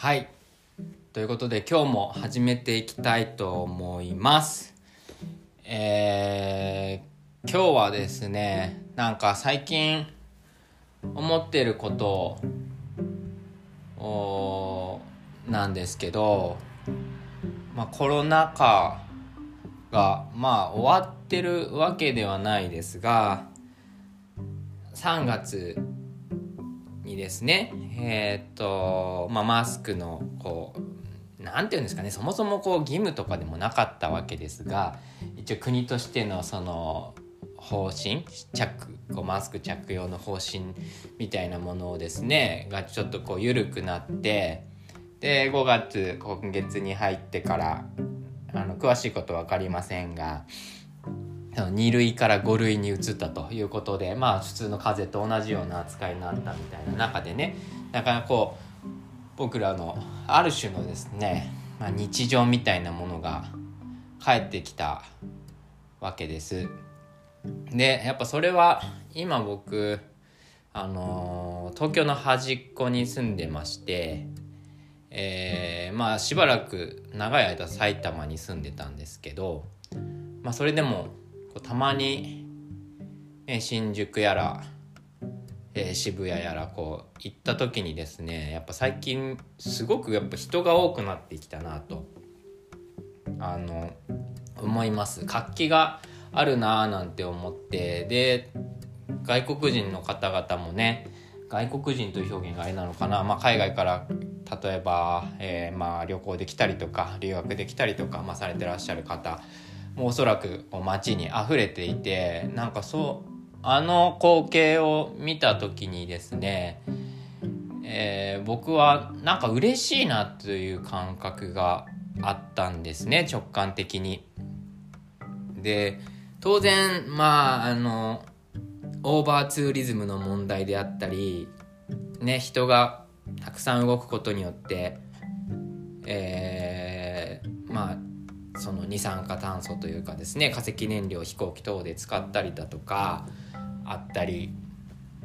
はい。ということで今日も始めていきたいと思います。えー、今日はですねなんか最近思ってることをなんですけど、まあ、コロナ禍がまあ終わってるわけではないですが3月にですねえー、っとまあマスクのこう何て言うんですかねそもそもこう義務とかでもなかったわけですが一応国としてのその方針着こうマスク着用の方針みたいなものをですねがちょっとこう緩くなってで5月今月に入ってからあの詳しいこと分かりませんが2類から5類に移ったということでまあ普通の風邪と同じような扱いになったみたいな中でねなかなかこう僕らのある種のですね、まあ、日常みたいなものが帰ってきたわけです。でやっぱそれは今僕あのー、東京の端っこに住んでまして、えー、まあしばらく長い間埼玉に住んでたんですけど、まあ、それでもたまに、ね、新宿やら、え、渋谷やらこう行った時にですねやっぱ最近すごくやっぱ人が多くなってきたなとあの思います。活気があるなーなんて思ってで外国人の方々もね外国人という表現があれなのかな、まあ、海外から例えば、えー、まあ旅行で来たりとか留学で来たりとか、まあ、されてらっしゃる方もうおそらく街に溢れていてなんかそうあの光景を見た時にですね、えー、僕はなんか嬉しいなという感覚があったんですね直感的に。で当然まああのオーバーツーリズムの問題であったりね人がたくさん動くことによって、えー、まあその二酸化炭素というかですね化石燃料飛行機等で使ったりだとかあったり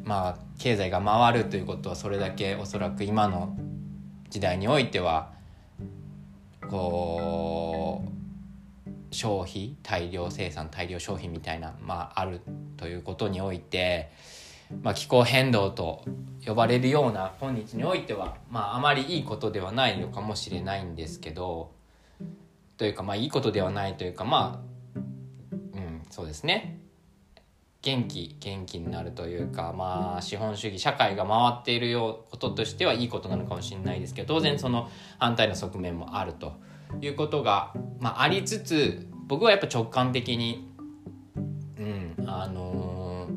まあ経済が回るということはそれだけおそらく今の時代においてはこう消費大量生産大量消費みたいな、まあ、あるということにおいて、まあ、気候変動と呼ばれるような今日においては、まあ、あまりいいことではないのかもしれないんですけどというかまあいいことではないというかまあうんそうですね元気元気になるというかまあ資本主義社会が回っているようこととしてはいいことなのかもしれないですけど当然その反対の側面もあるということが、まあ、ありつつ僕はやっぱ直感的にうんあの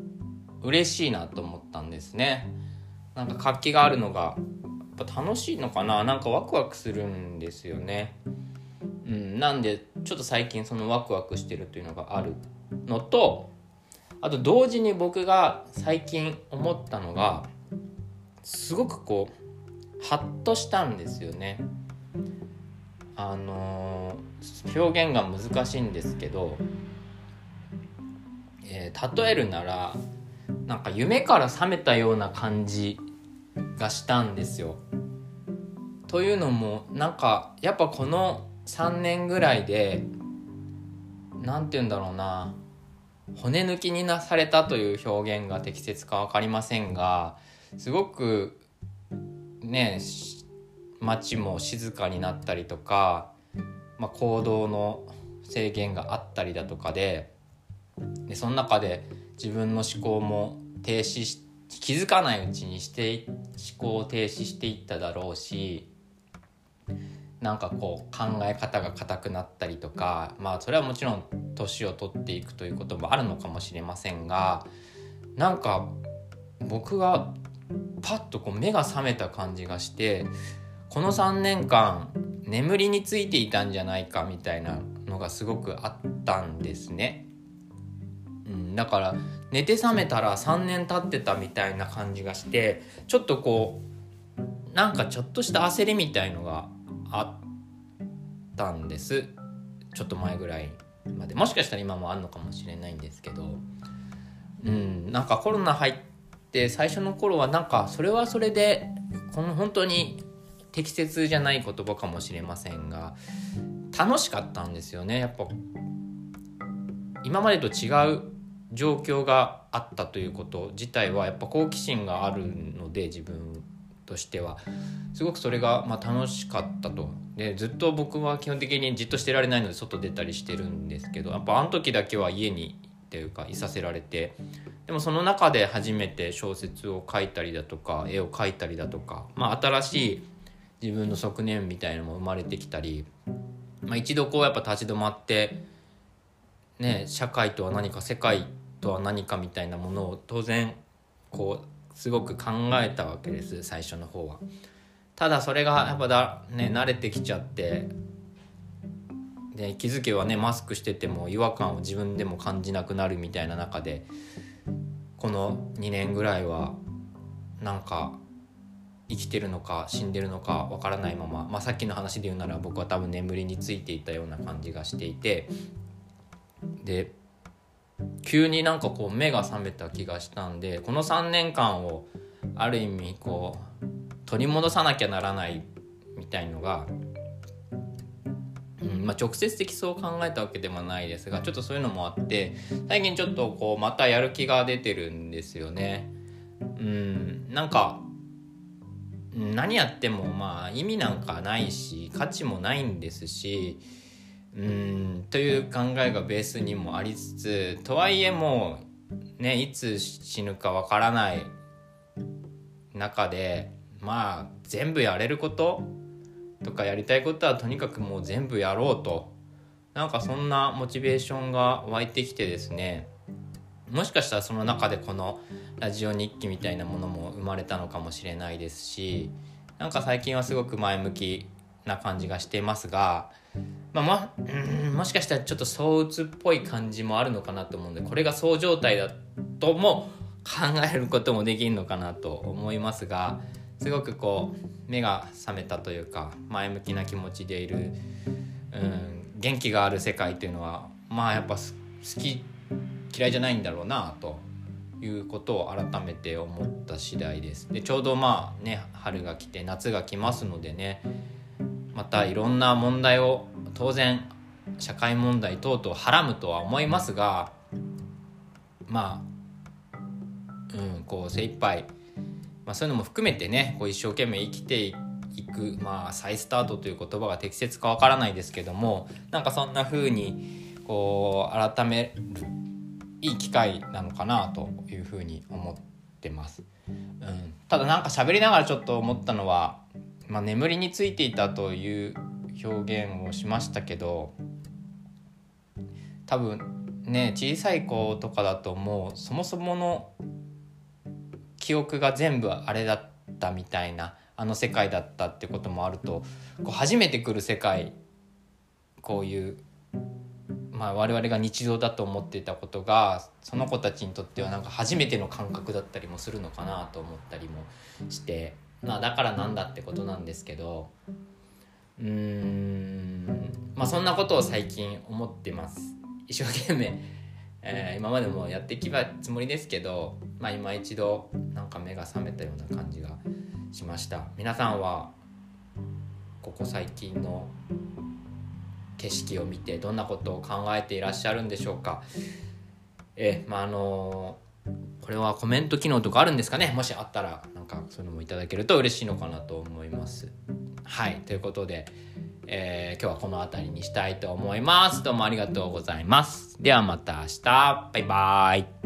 ー、嬉しいなと思ったんですね。なんか活気があるのがやっぱ楽しいのかななんかワクワクするんですよね。うん、なんでちょっと最近そのワクワクしてるというのがあるのとあと同時に僕が最近思ったのがすごくこうハッとしたんですよね。あのー、表現が難しいんですけど、えー、例えるならなんか夢から覚めたような感じがしたんですよ。というのもなんかやっぱこの3年ぐらいで何て言うんだろうな骨抜きになされたという表現が適切か分かりませんがすごくね街も静かになったりとか、まあ、行動の制限があったりだとかででその中で自分の思考も停止し気づかないうちにして思考を停止していっただろうしなんかこう考え方が硬くなったりとかまあそれはもちろん年を取っていくということもあるのかもしれませんがなんか僕がパッとこう目が覚めた感じがしてこの3年間眠りについていたんじゃないかみたいなのがすごくあったんですね。うん、だから寝て覚めたら3年経ってたみたいな感じがしてちょっとこうなんかちょっとした焦りみたいのがあったんです。ちょっと前ぐらいまで。もしかしたら今もあるのかもしれないんですけど。うんなんかコロナ入って最初の頃はなんかそれはそれでこの本当に適切じゃない言葉かもしれませんが楽しかったんですよね。やっぱ今までと違う状況があったということ自体はやっぱ好奇心があるので自分。としては。すごくそれがまあ楽しかったと。でずっと僕は基本的にじっとしてられないので外出たりしてるんですけどやっぱあの時だけは家にっていうかいさせられて。でもその中で初めて小説を書いたりだとか絵を描いたりだとか、まあ、新しい自分の側面みたいなのも生まれてきたり、まあ、一度こうやっぱ立ち止まってね社会とは何か世界とは何かみたいなものを当然こうすごく考えたわけです最初の方は。ただそれがやっぱだ、ね、慣れてきちゃってで気づけばねマスクしてても違和感を自分でも感じなくなるみたいな中でこの2年ぐらいはなんか生きてるのか死んでるのかわからないまま、まあ、さっきの話で言うなら僕は多分眠りについていたような感じがしていてで急になんかこう目が覚めた気がしたんでこの3年間をある意味こう取り戻さなきゃならないみたいのが、うんまあ、直接的そう考えたわけでもないですがちょっとそういうのもあって最近ちょっとこうまたやる気が出てるんですよね。うんなんか何やってもまあ意味なんかないし価値もないんですしうん。という考えがベースにもありつつとはいえもうねいつ死ぬかわからない中でまあ全部やれることとかやりたいことはとにかくもう全部やろうと。なんかそんなモチベーションが湧いてきてですね。もしかしたらその中でこのラジオ日記みたいなものも生まれたのかもしれないですしなんか最近はすごく前向きな感じがしていますが、まあ、もうんもしかしたらちょっと躁うつっぽい感じもあるのかなと思うんでこれがそう状態だとも考えることもできるのかなと思いますがすごくこう目が覚めたというか前向きな気持ちでいる、うん、元気がある世界というのはまあやっぱ好き嫌いじゃないんだろうなということを改めて思った次第です。でちょうどまあね春が来て夏が来ますのでねまたいろんな問題を当然社会問題等々はらむとは思いますがまあうんこう精一杯まあ、そういうのも含めてねこう一生懸命生きていく、まあ、再スタートという言葉が適切かわからないですけどもなんかそんな風にこう改めるいい機会なのかなというふうに思ってます。うん、ただなんか喋りながらちょっと思ったのは、まあ、眠りについていたという表現をしましたけど多分ね小さい子とかだともうそもそもの記憶が全部あれだったみたいなあの世界だったってこともあるとこう初めて来る世界こういう、まあ、我々が日常だと思っていたことがその子たちにとってはなんか初めての感覚だったりもするのかなと思ったりもして、まあ、だからなんだってことなんですけどうーんまあそんなことを最近思ってます。一生懸命えー、今までもやってきたつもりですけど、まあ、今一度なんか目が覚めたような感じがしました。皆さんはここ最近の景色を見てどんなことを考えていらっしゃるんでしょうか？えまああのこれはコメント機能とかあるんですかね？もしあったらなんかそういうのもいただけると嬉しいのかなと思いますはいということでえー、今日はこの辺りにしたいと思います。どうもありがとうございます。ではまた明日。バイバーイ。